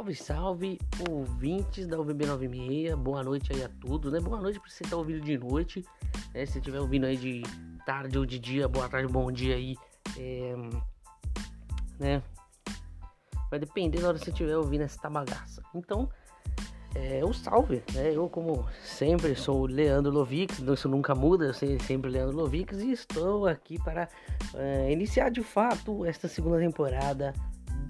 Salve, salve, ouvintes da UVB96, boa noite aí a todos, né? Boa noite para você estar tá ouvindo de noite, né? Se estiver ouvindo aí de tarde ou de dia, boa tarde, bom dia aí, é... né? Vai depender da hora que você estiver ouvindo essa bagaça. Então, é, o salve, né? Eu, como sempre, sou o Leandro Lovix, isso nunca muda, eu sou sempre Leandro Lovix e estou aqui para é, iniciar de fato esta segunda temporada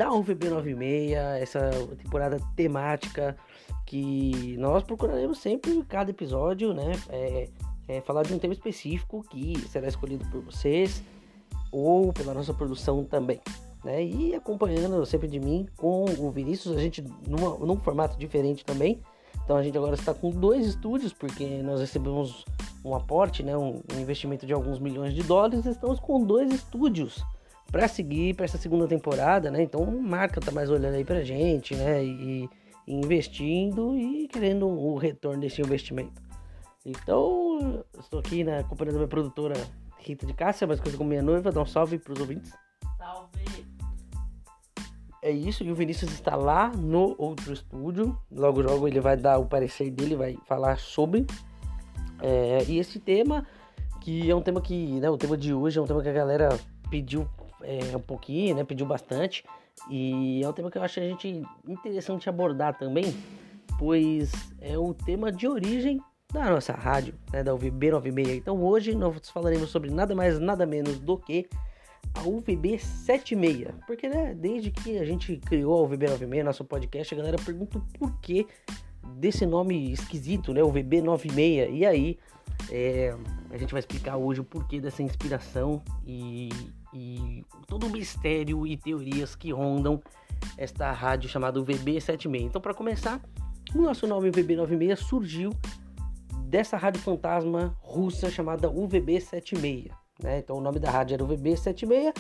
da UVB96, essa temporada temática que nós procuraremos sempre em cada episódio, né? É, é, falar de um tema específico que será escolhido por vocês ou pela nossa produção também. Né? E acompanhando sempre de mim com o Vinícius, a gente numa, num formato diferente também. Então a gente agora está com dois estúdios, porque nós recebemos um aporte, né? um, um investimento de alguns milhões de dólares. Estamos com dois estúdios para seguir para essa segunda temporada, né? Então, marca tá mais olhando aí pra gente, né? E, e investindo e querendo o retorno desse investimento. Então, estou aqui né, acompanhando a minha produtora Rita de Cássia, mais coisa como minha noiva, dá um salve pros ouvintes. Salve! É isso, e o Vinícius está lá no outro estúdio. Logo, logo ele vai dar o parecer dele, vai falar sobre. É, e esse tema, que é um tema que, né, o tema de hoje é um tema que a galera pediu é, um pouquinho, né? Pediu bastante. E é um tema que eu acho a gente interessante abordar também, pois é o tema de origem da nossa rádio, né, da UVB 96. Então hoje nós falaremos sobre nada mais, nada menos do que a UVB 76. Porque, né, desde que a gente criou a UVB 96, nosso podcast, a galera pergunta o porquê desse nome esquisito, né, UVB 96. E aí, é, a gente vai explicar hoje o porquê dessa inspiração e, e todo o mistério e teorias que rondam esta rádio chamada VB76. Então, para começar, o nosso nome VB96 surgiu dessa rádio fantasma russa chamada UVB76. Né? Então, o nome da rádio era UVB76.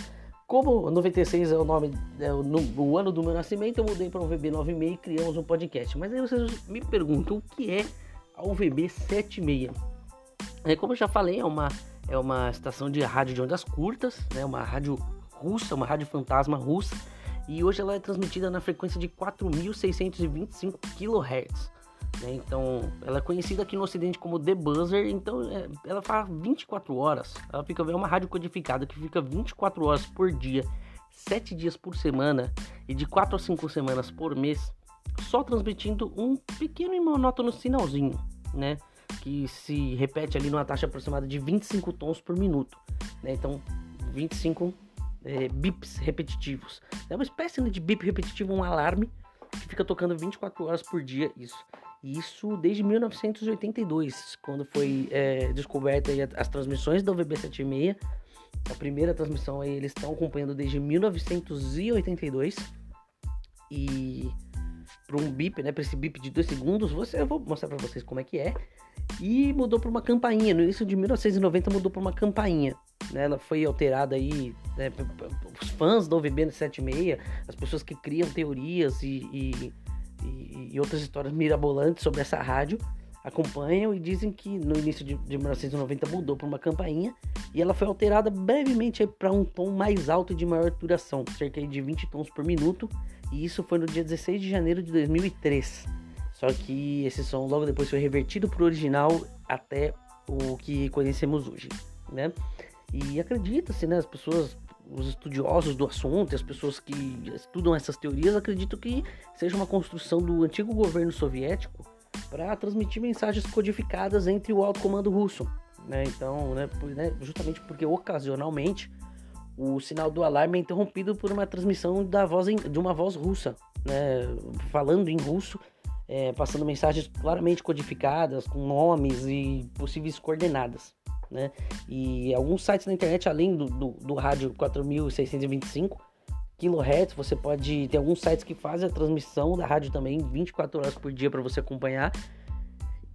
Como 96 é o nome, é o, o ano do meu nascimento, eu mudei para o VB96 e criamos um podcast. Mas aí vocês me perguntam o que é a UVB76. É, como eu já falei, é uma é uma estação de rádio de ondas curtas, né? Uma rádio russa, uma rádio fantasma russa. E hoje ela é transmitida na frequência de 4.625 kHz. Né? Então, ela é conhecida aqui no Ocidente como The Buzzer. Então, é, ela faz 24 horas. Ela fica é uma rádio codificada que fica 24 horas por dia, 7 dias por semana e de 4 a 5 semanas por mês, só transmitindo um pequeno e monótono sinalzinho, né? Que se repete ali numa taxa aproximada de 25 tons por minuto. Né? Então, 25 é, bips repetitivos. É uma espécie de bip repetitivo, um alarme que fica tocando 24 horas por dia. Isso. Isso desde 1982, quando foi é, descoberta as transmissões da VB76. A primeira transmissão aí eles estão acompanhando desde 1982. E para um bip, né, para esse bip de 2 segundos, você, eu vou mostrar para vocês como é que é. E mudou para uma campainha. No início de 1990 mudou para uma campainha. Né? Ela foi alterada aí. Né? Os fãs do OVB 76, as pessoas que criam teorias e, e, e, e outras histórias mirabolantes sobre essa rádio acompanham e dizem que no início de, de 1990 mudou para uma campainha e ela foi alterada brevemente para um tom mais alto e de maior duração, cerca de 20 tons por minuto, e isso foi no dia 16 de janeiro de 2003. Só que esse som logo depois foi revertido para o original até o que conhecemos hoje, né? E acredita-se, né? As pessoas, os estudiosos do assunto, as pessoas que estudam essas teorias, acreditam que seja uma construção do antigo governo soviético para transmitir mensagens codificadas entre o alto comando russo, né? Então, né, né, justamente porque ocasionalmente o sinal do alarme é interrompido por uma transmissão da voz em, de uma voz russa, né, falando em russo é, passando mensagens claramente codificadas, com nomes e possíveis coordenadas. Né? E alguns sites na internet, além do, do, do rádio 4625 kHz, você pode ter alguns sites que fazem a transmissão da rádio também 24 horas por dia para você acompanhar.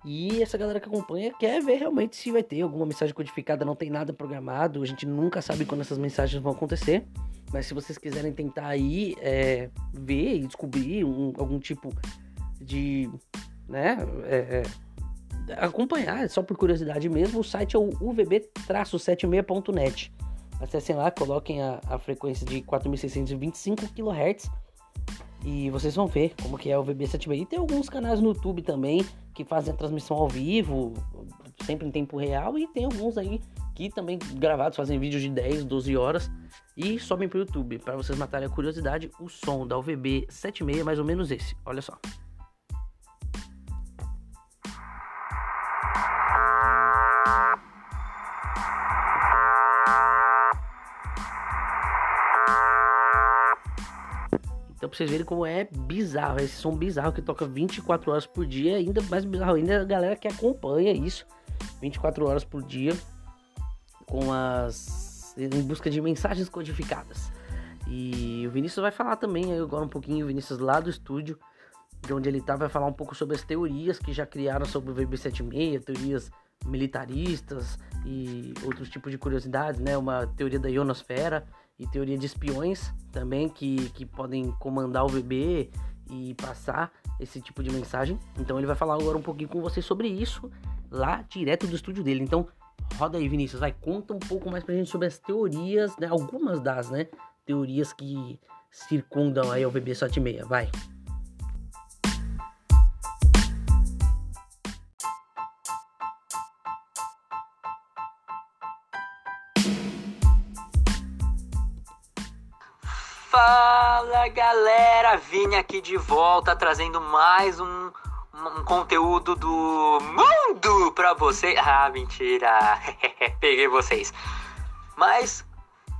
E essa galera que acompanha quer ver realmente se vai ter alguma mensagem codificada, não tem nada programado, a gente nunca sabe quando essas mensagens vão acontecer. Mas se vocês quiserem tentar aí é, ver e descobrir um, algum tipo de né, é, é, acompanhar, só por curiosidade mesmo, o site é o uvb-76.net. Acessem lá, coloquem a, a frequência de 4.625 kHz E vocês vão ver como que é o VB76. E tem alguns canais no YouTube também que fazem a transmissão ao vivo, sempre em tempo real. E tem alguns aí que também gravados, fazem vídeos de 10, 12 horas e sobem pro YouTube. Para vocês matarem a curiosidade, o som da UVB 76 é mais ou menos esse. Olha só. Então pra vocês verem como é bizarro, esse som bizarro que toca 24 horas por dia, ainda mais bizarro ainda a galera que acompanha isso 24 horas por dia com as em busca de mensagens codificadas. E o Vinícius vai falar também agora um pouquinho, o Vinícius lá do estúdio, de onde ele tá, vai falar um pouco sobre as teorias que já criaram sobre o VB76, teorias militaristas e outros tipos de curiosidades, né? Uma teoria da ionosfera e teoria de espiões também que, que podem comandar o VB e passar esse tipo de mensagem. Então ele vai falar agora um pouquinho com você sobre isso lá direto do estúdio dele. Então roda aí, Vinícius, vai conta um pouco mais pra gente sobre as teorias, né? Algumas das, né? Teorias que circundam aí o VB76, vai. Galera, vim aqui de volta trazendo mais um, um conteúdo do mundo pra vocês. Ah, mentira, peguei vocês. Mas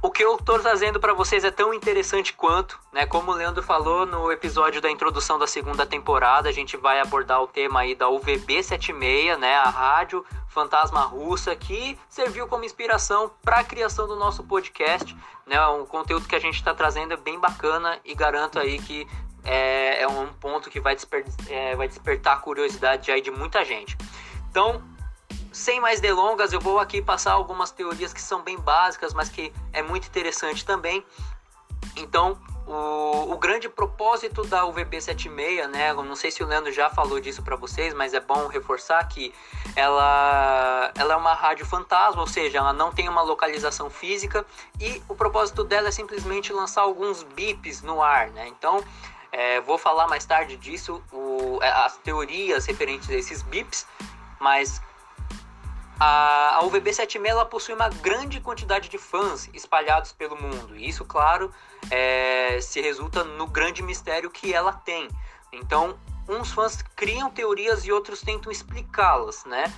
o que eu tô trazendo para vocês é tão interessante quanto, né? Como o Leandro falou no episódio da introdução da segunda temporada, a gente vai abordar o tema aí da UVB 76, né? A rádio fantasma russa que serviu como inspiração para a criação do nosso podcast, né? Um conteúdo que a gente está trazendo é bem bacana e garanto aí que é, é um ponto que vai, desper, é, vai despertar a curiosidade aí de muita gente. Então, sem mais delongas, eu vou aqui passar algumas teorias que são bem básicas, mas que é muito interessante também. Então, o, o grande propósito da UVB76, né? Eu não sei se o Leandro já falou disso para vocês, mas é bom reforçar que ela, ela é uma rádio fantasma, ou seja, ela não tem uma localização física e o propósito dela é simplesmente lançar alguns bips no ar, né? Então, é, vou falar mais tarde disso, o, as teorias referentes a esses bips, mas a, a UVB76 ela possui uma grande quantidade de fãs espalhados pelo mundo. E isso, claro, é, se resulta no grande mistério que ela tem. Então, uns fãs criam teorias e outros tentam explicá-las, né?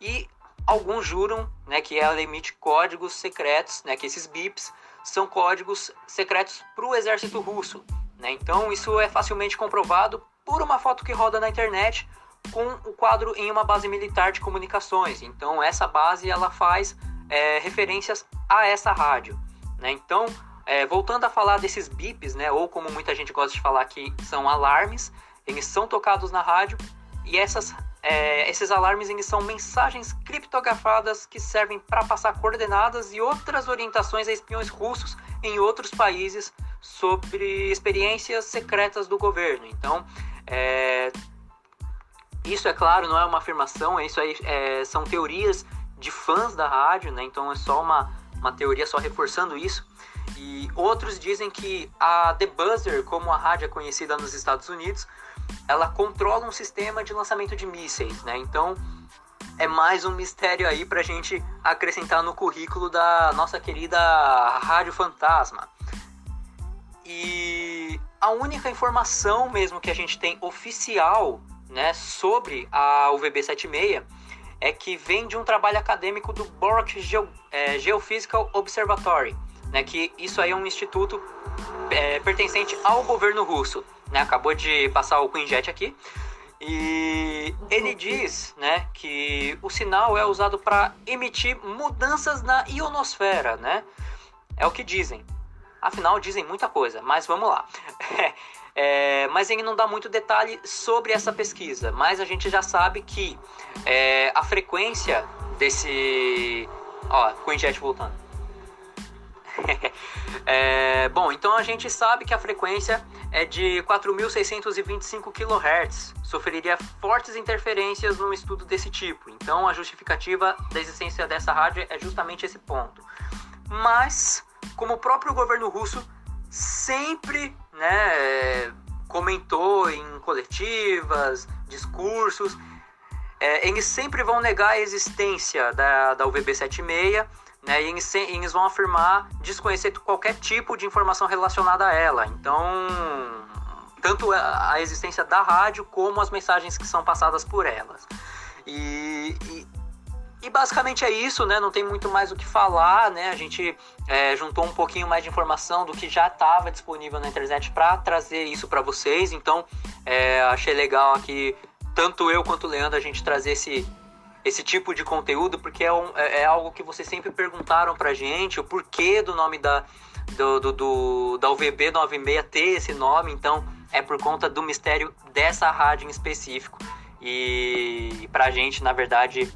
E alguns juram né, que ela emite códigos secretos, né, que esses bips são códigos secretos para o exército russo. Né? Então, isso é facilmente comprovado por uma foto que roda na internet com o quadro em uma base militar de comunicações. Então essa base ela faz é, referências a essa rádio. Né? Então, é, voltando a falar desses bips, né, ou como muita gente gosta de falar que são alarmes, eles são tocados na rádio e essas, é, esses alarmes eles são mensagens criptografadas que servem para passar coordenadas e outras orientações a espiões russos em outros países sobre experiências secretas do governo. Então, é, isso, é claro, não é uma afirmação, isso aí é, são teorias de fãs da rádio, né? Então é só uma, uma teoria, só reforçando isso. E outros dizem que a The Buzzer, como a rádio é conhecida nos Estados Unidos, ela controla um sistema de lançamento de mísseis, né? Então é mais um mistério aí pra gente acrescentar no currículo da nossa querida Rádio Fantasma. E a única informação mesmo que a gente tem oficial né, sobre a UVB76 é que vem de um trabalho acadêmico do Borak Geo, é, Geophysical Observatory, né, que isso aí é um instituto é, pertencente ao governo russo. Né, acabou de passar o Quinjet aqui. E ele diz né, que o sinal é usado para emitir mudanças na ionosfera. Né? É o que dizem. Afinal, dizem muita coisa, mas vamos lá. É, mas ele não dá muito detalhe sobre essa pesquisa. Mas a gente já sabe que é, a frequência desse. Ó, Quinjet voltando. é, bom, então a gente sabe que a frequência é de 4.625 kHz. Sofreria fortes interferências num estudo desse tipo. Então a justificativa da existência dessa rádio é justamente esse ponto. Mas, como o próprio governo russo sempre né, comentou em coletivas, discursos, é, eles sempre vão negar a existência da, da UVB 76, né, e eles, eles vão afirmar desconhecer qualquer tipo de informação relacionada a ela. Então, tanto a existência da rádio como as mensagens que são passadas por elas. E, e, e, basicamente é isso, né? Não tem muito mais o que falar, né? A gente é, juntou um pouquinho mais de informação do que já estava disponível na internet para trazer isso para vocês. Então, é, achei legal aqui, tanto eu quanto o Leandro, a gente trazer esse, esse tipo de conteúdo, porque é, um, é, é algo que vocês sempre perguntaram pra gente, o porquê do nome da, do, do, do, da UVB 96 ter esse nome. Então, é por conta do mistério dessa rádio em específico. E pra gente, na verdade,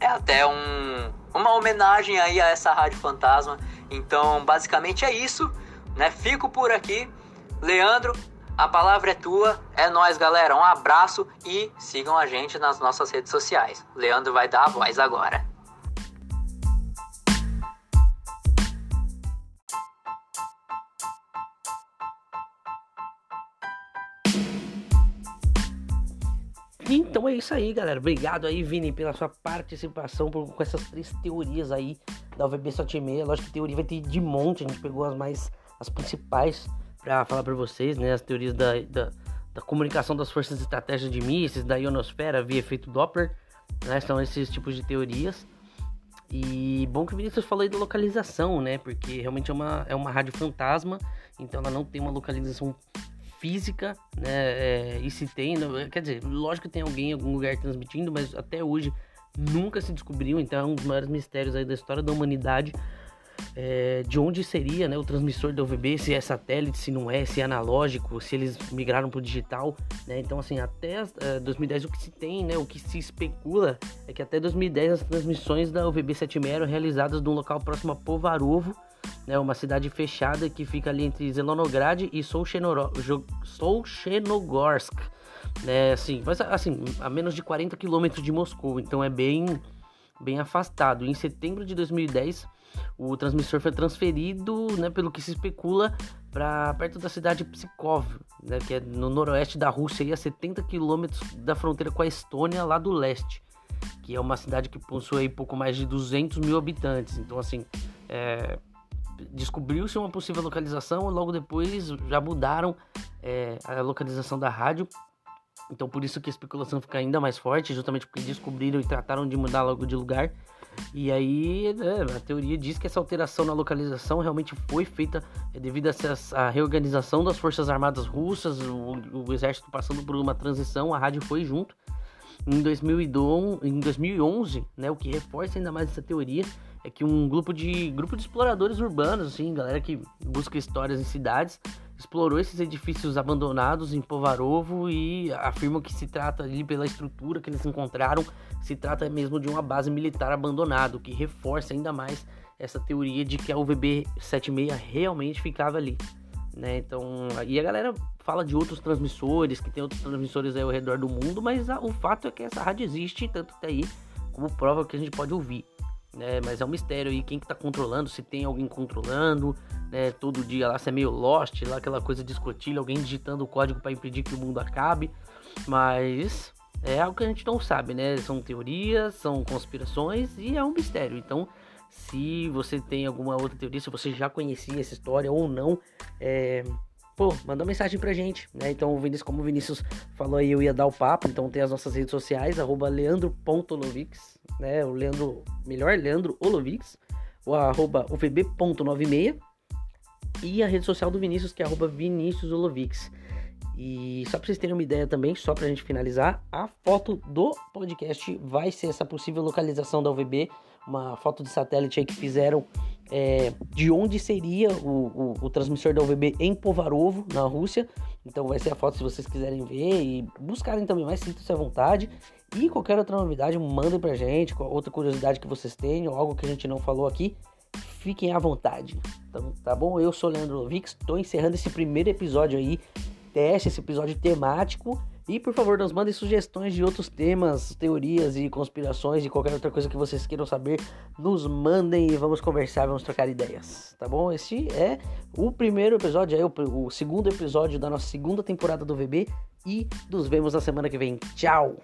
é até um, uma homenagem aí a essa rádio fantasma. Então, basicamente é isso, né? Fico por aqui. Leandro, a palavra é tua. É nós, galera. Um abraço e sigam a gente nas nossas redes sociais. Leandro vai dar a voz agora. Então é isso aí, galera. Obrigado aí, Vini, pela sua participação por, com essas três teorias aí da UVB 76. Lógico que teoria vai ter de monte, a gente pegou as mais as principais para falar para vocês, né? As teorias da, da, da, comunicação das forças de estratégia de mísseis, da ionosfera via efeito Doppler, né? São esses tipos de teorias. E bom que o Vinícius falou aí da localização, né? Porque realmente é uma, é uma rádio fantasma, então ela não tem uma localização física, né? É, e se tem, quer dizer, lógico que tem alguém em algum lugar transmitindo, mas até hoje nunca se descobriu. Então é um dos maiores mistérios aí da história da humanidade. É, de onde seria né, o transmissor da UVB, se é satélite, se não é, se é analógico, se eles migraram para o digital. Né? Então, assim, até uh, 2010 o que se tem, né, o que se especula é que até 2010 as transmissões da UVB 76 eram realizadas de um local próximo a Povarovo, né, uma cidade fechada que fica ali entre Zelonograd e Solchenogorsk, né, assim, mas, assim, a menos de 40 quilômetros de Moscou, então é bem, bem afastado. Em setembro de 2010, o transmissor foi transferido, né, pelo que se especula, para perto da cidade de Pskov, né, que é no noroeste da Rússia, e a 70 quilômetros da fronteira com a Estônia, lá do leste, que é uma cidade que possui pouco mais de 200 mil habitantes. Então, assim, é, descobriu-se uma possível localização logo depois já mudaram é, a localização da rádio. Então por isso que a especulação fica ainda mais forte, justamente porque descobriram e trataram de mudar logo de lugar. E aí né, a teoria diz que essa alteração na localização realmente foi feita é, devido a essa reorganização das forças armadas russas, o, o exército passando por uma transição, a rádio foi junto. Em, 2012, em 2011, né, o que reforça ainda mais essa teoria é que um grupo de grupo de exploradores urbanos, assim, galera que busca histórias em cidades, explorou esses edifícios abandonados em Povarovo e afirmam que se trata ali pela estrutura que eles encontraram, se trata mesmo de uma base militar abandonada, o que reforça ainda mais essa teoria de que a UVB 76 realmente ficava ali. Né? Então, e a galera fala de outros transmissores, que tem outros transmissores aí ao redor do mundo, mas a, o fato é que essa rádio existe, tanto que tá aí como prova que a gente pode ouvir né? Mas é um mistério aí quem que tá controlando, se tem alguém controlando, né? Todo dia lá, se é meio lost, lá aquela coisa de escotilha, alguém digitando o código para impedir que o mundo acabe. Mas é algo que a gente não sabe, né? São teorias, são conspirações e é um mistério. Então, se você tem alguma outra teoria, se você já conhecia essa história ou não, é, pô, manda mensagem pra gente, né? Então, o Vinícius, como o Vinícius falou aí, eu ia dar o papo, então tem as nossas redes sociais, arroba leandro.lovix, né? O Leandro, melhor, Leandro Olovix, o arroba uvb.96 e a rede social do Vinícius, que é arroba Vinícius Olovix. E só pra vocês terem uma ideia também, só pra gente finalizar, a foto do podcast vai ser essa possível localização da UVB, uma foto de satélite aí que fizeram é, de onde seria o, o, o, transmissor da UVB em Povarovo, na Rússia. Então vai ser a foto se vocês quiserem ver e buscarem também mais, sintam-se à vontade. E qualquer outra novidade, mandem pra gente, outra curiosidade que vocês tenham, algo que a gente não falou aqui, fiquem à vontade. Então, tá bom? Eu sou o Leandro Lovix, estou encerrando esse primeiro episódio aí, teste, esse episódio temático. E por favor, nos mandem sugestões de outros temas, teorias e conspirações e qualquer outra coisa que vocês queiram saber. Nos mandem e vamos conversar, vamos trocar ideias, tá bom? Esse é o primeiro episódio, é o, o segundo episódio da nossa segunda temporada do VB e nos vemos na semana que vem. Tchau!